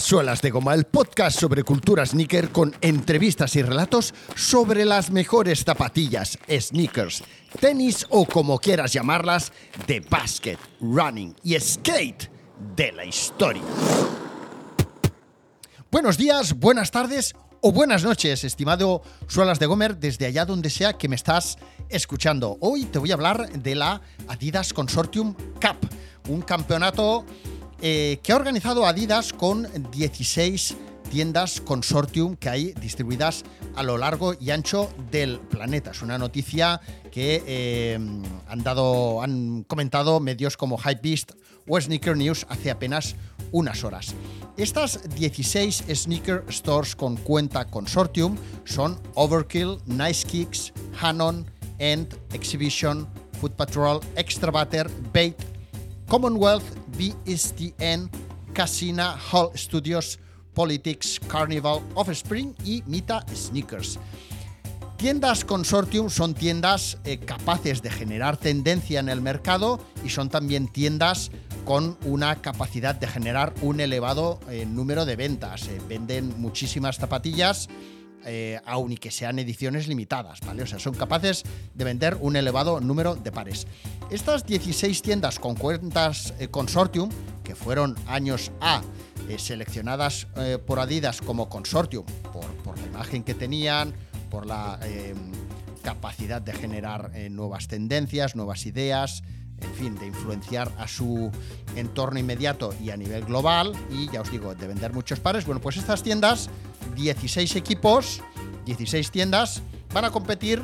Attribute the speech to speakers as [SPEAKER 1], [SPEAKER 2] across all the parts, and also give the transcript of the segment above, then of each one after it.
[SPEAKER 1] Suelas de Goma, el podcast sobre cultura sneaker con entrevistas y relatos sobre las mejores zapatillas, sneakers, tenis o como quieras llamarlas, de basket, running y skate de la historia. Buenos días, buenas tardes o buenas noches, estimado Suelas de Gomer, desde allá donde sea que me estás escuchando. Hoy te voy a hablar de la Adidas Consortium Cup, un campeonato eh, que ha organizado Adidas con 16 tiendas consortium que hay distribuidas a lo largo y ancho del planeta. Es una noticia que eh, han dado, han comentado medios como Hypebeast o Sneaker News hace apenas unas horas. Estas 16 sneaker stores con cuenta consortium son Overkill, Nice Kicks, Hanon, End, Exhibition, Foot Patrol, Extra Butter, Bait, Commonwealth, BSTN, Casina, Hall Studios, Politics, Carnival, Offspring y Mita Sneakers. Tiendas consortium son tiendas eh, capaces de generar tendencia en el mercado y son también tiendas con una capacidad de generar un elevado eh, número de ventas. Eh, venden muchísimas zapatillas eh, aun y que sean ediciones limitadas, ¿vale? O sea, son capaces de vender un elevado número de pares. Estas 16 tiendas con cuentas eh, consortium, que fueron años A eh, seleccionadas por Adidas como consortium, por, la imagen que tenían, por la capacidad de generar nuevas tendencias, nuevas ideas, en fin, de influenciar a su entorno inmediato y a nivel global, y ya os digo, de vender muchos pares. Bueno, pues estas tiendas 16 equipos, 16 tiendas, van a competir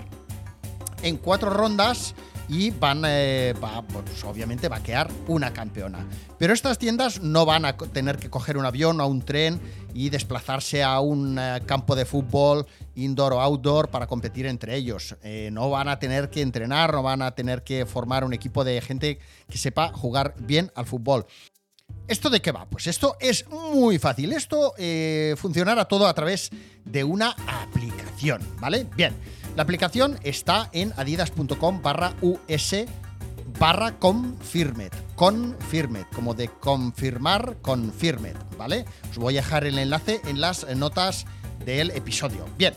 [SPEAKER 1] en cuatro rondas y van, eh, va, pues obviamente, va a quedar una campeona. Pero estas tiendas no van a tener que coger un avión o un tren y desplazarse a un eh, campo de fútbol, indoor o outdoor, para competir entre ellos. Eh, no van a tener que entrenar, no van a tener que formar un equipo de gente que sepa jugar bien al fútbol. ¿Esto de qué va? Pues esto es muy fácil. Esto eh, funcionará todo a través de una aplicación, ¿vale? Bien, la aplicación está en adidas.com barra us barra confirmed. Confirmed, como de confirmar, confirmed, ¿vale? Os voy a dejar el enlace en las notas del episodio. Bien.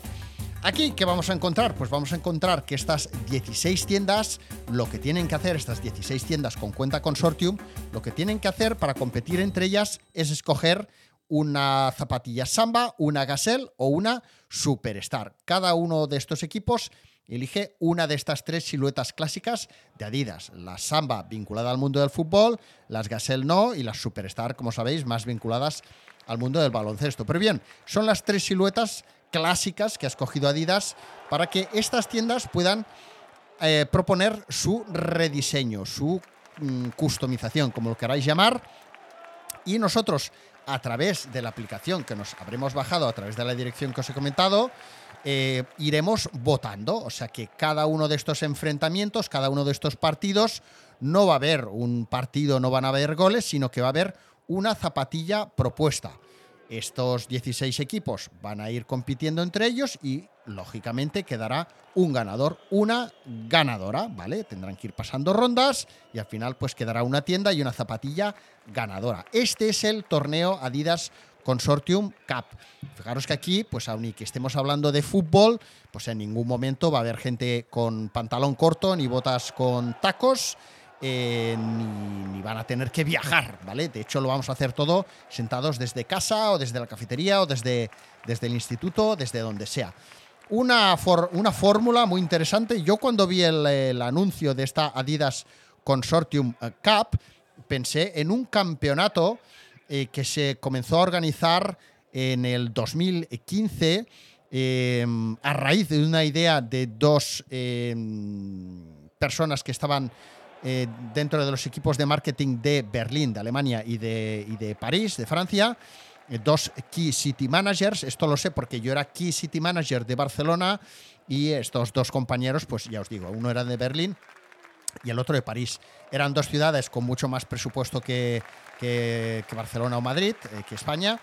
[SPEAKER 1] Aquí, ¿qué vamos a encontrar? Pues vamos a encontrar que estas 16 tiendas, lo que tienen que hacer, estas 16 tiendas con cuenta consortium, lo que tienen que hacer para competir entre ellas es escoger una zapatilla Samba, una Gazelle o una Superstar. Cada uno de estos equipos elige una de estas tres siluetas clásicas de Adidas. La Samba vinculada al mundo del fútbol, las Gazelle no y las Superstar, como sabéis, más vinculadas al mundo del baloncesto. Pero bien, son las tres siluetas clásicas que ha escogido Adidas para que estas tiendas puedan eh, proponer su rediseño, su mm, customización, como lo queráis llamar. Y nosotros, a través de la aplicación que nos habremos bajado, a través de la dirección que os he comentado, eh, iremos votando. O sea que cada uno de estos enfrentamientos, cada uno de estos partidos, no va a haber un partido, no van a haber goles, sino que va a haber una zapatilla propuesta. Estos 16 equipos van a ir compitiendo entre ellos y, lógicamente, quedará un ganador, una ganadora, ¿vale? Tendrán que ir pasando rondas y al final, pues quedará una tienda y una zapatilla ganadora. Este es el torneo Adidas Consortium Cup. Fijaros que aquí, pues aun que estemos hablando de fútbol, pues en ningún momento va a haber gente con pantalón corto ni botas con tacos. Eh, ni, van a tener que viajar, ¿vale? De hecho, lo vamos a hacer todo sentados desde casa o desde la cafetería o desde, desde el instituto, desde donde sea. Una, una fórmula muy interesante. Yo cuando vi el, anuncio de esta Adidas Consortium eh, Cup, pensé en un campeonato eh, que se comenzó a organizar en el 2015 a raíz de una idea de dos personas que estaban eh, dentro de los equipos de marketing de Berlín, de Alemania y de, de París, de Francia. Eh, dos Key City Managers, esto lo sé porque yo era Key City Manager de Barcelona y estos dos compañeros, pues ya os digo, uno era de Berlín y el otro de París. Eran dos ciudades con mucho más presupuesto que, que, Barcelona o Madrid, eh, que España.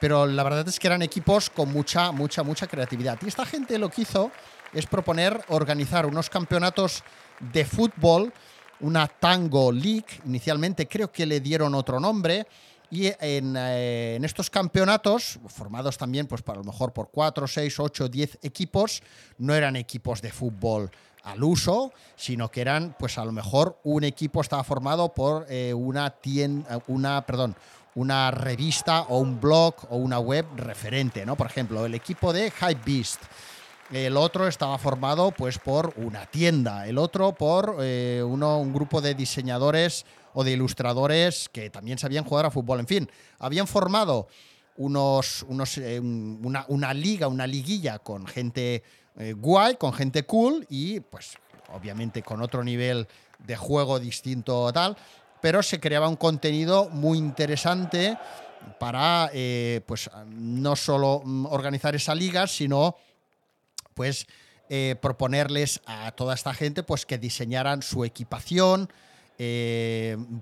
[SPEAKER 1] pero la verdad es que eran equipos con mucha, mucha, mucha creatividad. Y esta gente lo que hizo es proponer organizar unos campeonatos de fútbol, una Tango League, inicialmente creo que le dieron otro nombre, Y en, en, estos campeonatos, formados también, pues para lo mejor por 4, 6, 8, 10 equipos, no eran equipos de fútbol al uso, sino que eran, pues a lo mejor un equipo estaba formado por eh, una tienda, una, perdón, una revista o un blog o una web referente, ¿no? Por ejemplo, el equipo de Hypebeast. El otro estaba formado pues por una tienda, el otro por eh, uno, un grupo de diseñadores o de ilustradores que también sabían jugar a fútbol. En fin, habían formado unos, unos eh, una, una, liga, una liguilla con gente eh, guay, con gente cool y pues obviamente con otro nivel de juego distinto tal, pero se creaba un contenido muy interesante para pues no solo mm, organizar esa liga, sino pues eh, proponerles a toda esta gente pues que diseñaran su equipación,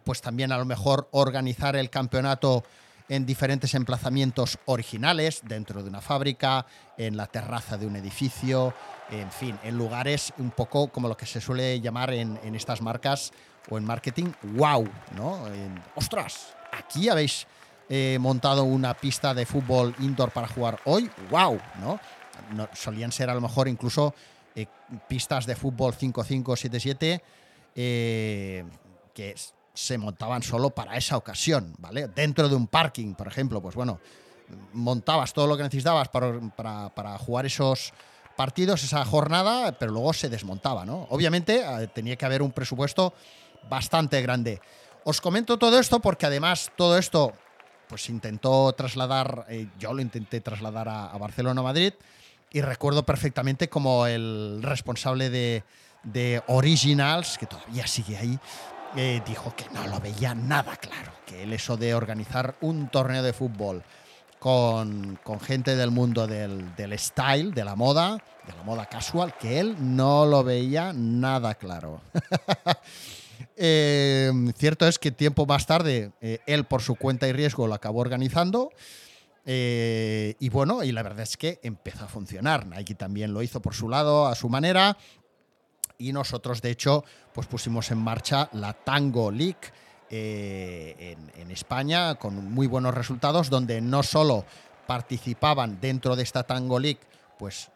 [SPEAKER 1] pues también a lo mejor organizar el campeonato en diferentes emplazamientos originales, dentro de una fábrica, en la terraza de un edificio, en fin, en lugares un poco como lo que se suele llamar en, estas marcas o en marketing, wow, ¿no? ¡Ostras! Aquí habéis eh, montado una pista de fútbol indoor para jugar hoy, wow, ¿no? Solían ser a lo mejor incluso eh, pistas de fútbol 5-5, 7-7, eh, que se montaban solo para esa ocasión, ¿vale? Dentro de un parking, por ejemplo, pues bueno, montabas todo lo que necesitabas para, jugar esos partidos, esa jornada, pero luego se desmontaba, ¿no? Obviamente eh, tenía que haber un presupuesto bastante grande. Os comento todo esto porque además todo esto pues intentó trasladar, yo lo intenté trasladar a, a Barcelona, Madrid, y recuerdo perfectamente como el responsable de, de Originals, que todavía sigue ahí, eh, dijo que no lo veía nada claro, que el eso de organizar un torneo de fútbol con, gente del mundo del, style, de la moda, de la moda casual, que él no lo veía nada claro. Eh, cierto es que tiempo más tarde eh, él por su cuenta y riesgo lo acabó organizando. Y bueno, y la verdad es que empezó a funcionar. Nike también lo hizo por su lado, a su manera y nosotros de hecho pues pusimos en marcha la Tango League eh, en, España con muy buenos resultados donde no solo participaban dentro de esta Tango League pues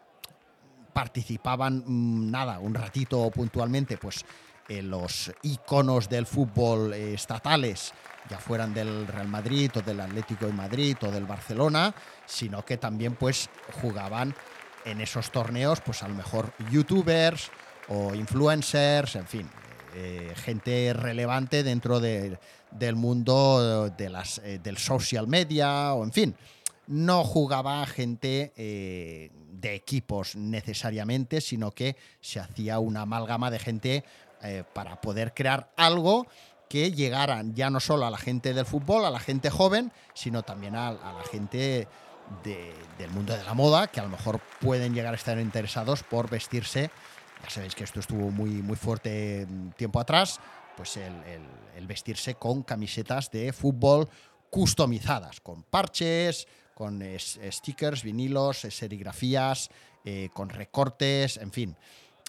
[SPEAKER 1] participaban mm, nada un ratito puntualmente pues los iconos del fútbol eh, estatales ya fueran del Real Madrid o del Atlético de Madrid o del Barcelona, sino que también pues jugaban en esos torneos pues a lo mejor youtubers o influencers, en fin, eh, gente relevante dentro del mundo de eh, del social media, o en fin, no jugaba gente eh, de equipos necesariamente, sino que se hacía una amalgama de gente para poder crear algo que llegara ya no solo a la gente del fútbol, a la gente joven, sino también a, la gente del mundo de la moda, que a lo mejor pueden llegar a estar interesados por vestirse. Ya sabéis que esto estuvo muy, muy fuerte tiempo atrás, pues el, vestirse con camisetas de fútbol customizadas, con parches, con stickers, vinilos, serigrafías, eh, con recortes, en fin,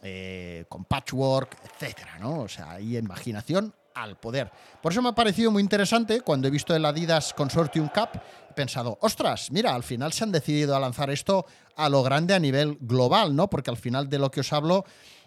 [SPEAKER 1] eh, con patchwork, etcétera, ¿no? O sea, hay imaginación al poder. Por eso me ha parecido muy interesante cuando he visto el Adidas Consortium Cup, he pensado, ostras, mira, al final se han decidido a lanzar esto a lo grande a nivel global, ¿no? Porque al final de lo que os hablo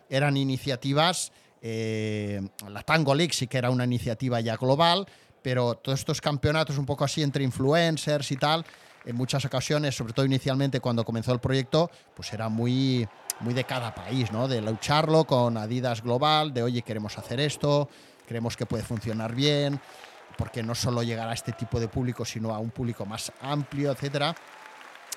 [SPEAKER 1] eran iniciativas, eh, la Tango League sí que era una iniciativa ya global, pero todos estos campeonatos un poco así entre influencers y tal, en muchas ocasiones, sobre todo inicialmente cuando comenzó el proyecto, pues era muy muy de cada país, ¿no? De lucharlo con Adidas Global, de oye, queremos hacer esto, creemos que puede funcionar bien, porque no solo llegar a este tipo de público, sino a un público más amplio, etcétera.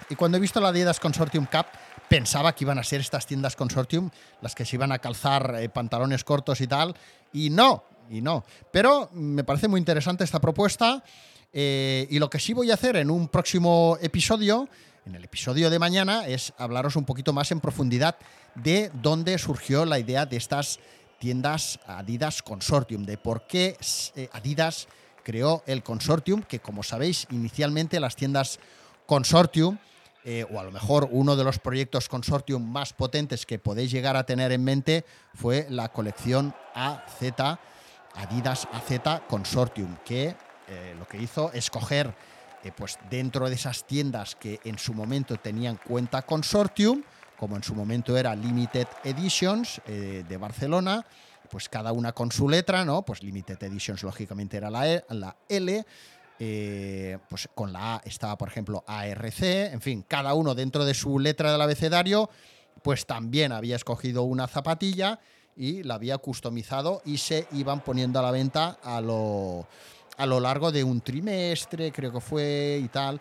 [SPEAKER 1] Y cuando he visto la Adidas Consortium Cup, pensaba que iban a ser estas tiendas Consortium las que se iban a calzar eh, pantalones cortos y tal, y no, y no. Pero me parece muy interesante esta propuesta. Eh, y lo que sí voy a hacer en un próximo episodio, en el episodio de mañana, es hablaros un poquito más en profundidad de dónde surgió la idea de estas tiendas Adidas Consortium, de por qué eh, Adidas creó el consortium, que como sabéis, inicialmente las tiendas Consortium, eh, o a lo mejor uno de los proyectos Consortium más potentes que podéis llegar a tener en mente, fue la colección AZ, Adidas AZ Consortium, que eh, lo que hizo es coger, eh, pues dentro de esas tiendas que en su momento tenían cuenta consortium, como en su momento era Limited Editions de Barcelona, pues cada una con su letra, ¿no? Pues Limited Editions lógicamente era la, e, la L, pues con la A estaba, por ejemplo, ARC, en fin, cada uno dentro de su letra del abecedario, pues también había escogido una zapatilla y la había customizado y se iban poniendo a la venta a lo, a lo largo de un trimestre, creo que fue y tal.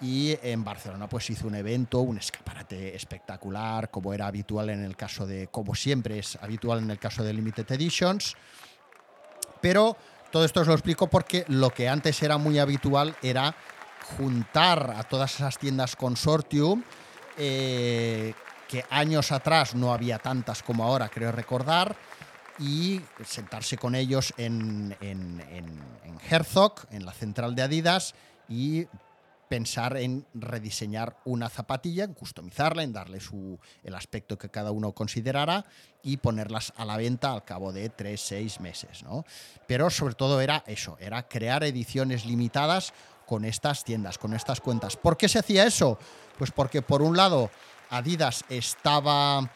[SPEAKER 1] Y en Barcelona pues hizo un evento, un escaparate espectacular, como era habitual en el caso de, como siempre es habitual en el caso de Limited Editions. Pero todo esto os lo explico porque lo que antes era muy habitual era juntar a todas esas tiendas consortium eh, que años atrás no había tantas como ahora, creo recordar, y sentarse con ellos en, en, Herzog, en la central de Adidas, y pensar en rediseñar una zapatilla, en customizarla, en darle su, el aspecto que cada uno considerara y ponerlas a la venta al cabo de tres, seis meses. ¿no? Pero sobre todo era eso, era crear ediciones limitadas con estas tiendas, con estas cuentas. ¿Por qué se hacía eso? Pues porque por un lado Adidas estaba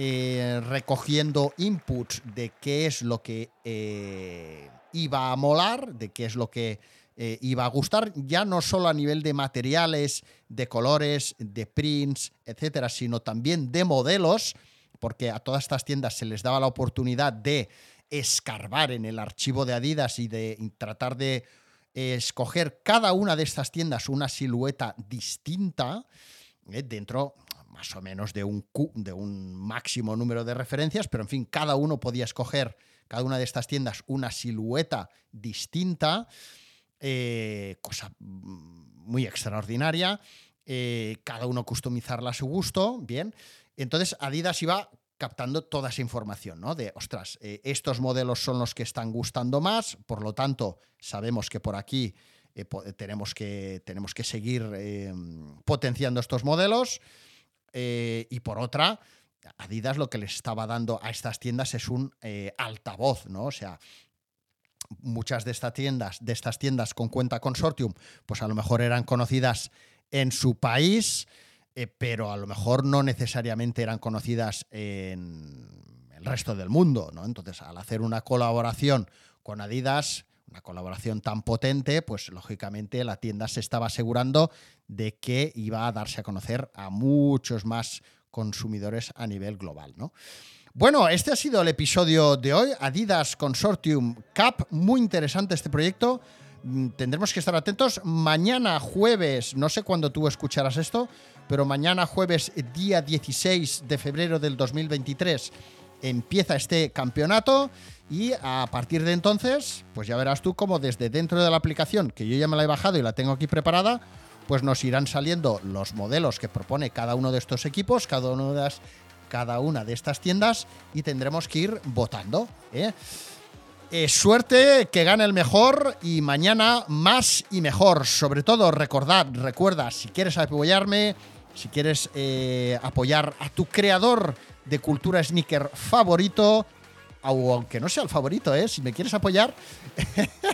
[SPEAKER 1] eh, recogiendo inputs de qué es lo que eh, iba a molar, de qué es lo que eh, iba a gustar, ya no solo a nivel de materiales, de colores, de prints, etcétera, sino también de modelos, porque a todas estas tiendas se les daba la oportunidad de escarbar en el archivo de Adidas y de tratar de escoger cada una de estas tiendas una silueta distinta dentro más o menos de un, máximo número de referencias, pero en fin, cada uno podía escoger, cada una de estas tiendas, una silueta distinta, eh, cosa muy extraordinaria, eh, cada uno customizarla a su gusto, bien. Entonces Adidas iba captando toda esa información, ¿no? De, ostras, eh, estos modelos son los que están gustando más, por lo tanto, sabemos que por aquí tenemos, que, tenemos que seguir potenciando estos modelos. Eh, y por otra, Adidas lo que les estaba dando a estas tiendas es un eh, altavoz, ¿no? O sea, muchas de estas tiendas, de estas tiendas con cuenta consortium, pues a lo mejor eran conocidas en su país, eh, pero a lo mejor no necesariamente eran conocidas en el resto del mundo, ¿no? Entonces, al hacer una colaboración con Adidas, una colaboración tan potente, pues lógicamente la tienda se estaba asegurando de que iba a darse a conocer a muchos más consumidores a nivel global, ¿no? Bueno, este ha sido el episodio de hoy, Adidas Consortium Cup, muy interesante este proyecto. Mm, tendremos que estar atentos. Mañana jueves, no sé cuándo tú escucharás esto, pero mañana jueves, día 16 de febrero del 2023, empieza este campeonato y a partir de entonces, pues ya verás tú cómo desde dentro de la aplicación, que yo ya me la he bajado y la tengo aquí preparada, pues nos irán saliendo los modelos que propone cada uno de estos equipos, cada, uno de cada una de estas tiendas y tendremos que ir votando. ¿eh? Eh, suerte, que gane el mejor y mañana más y mejor. Sobre todo, recordad, recuerda, si quieres apoyarme, si quieres eh, apoyar a tu creador de cultura sneaker favorito, aunque no sea el favorito, ¿eh? si me quieres apoyar,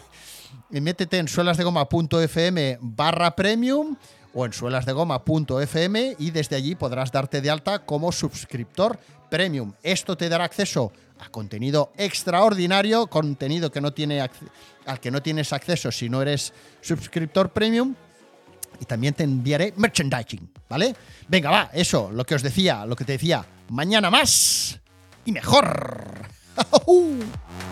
[SPEAKER 1] métete en suelasdegoma.fm barra premium o en suelasdegoma.fm y desde allí podrás darte de alta como suscriptor premium. Esto te dará acceso a contenido extraordinario, contenido que no tiene al que no tienes acceso si no eres suscriptor premium. Y también te enviaré merchandising, ¿vale? Venga, va, eso, lo que os decía, lo que te decía. Mañana más y mejor.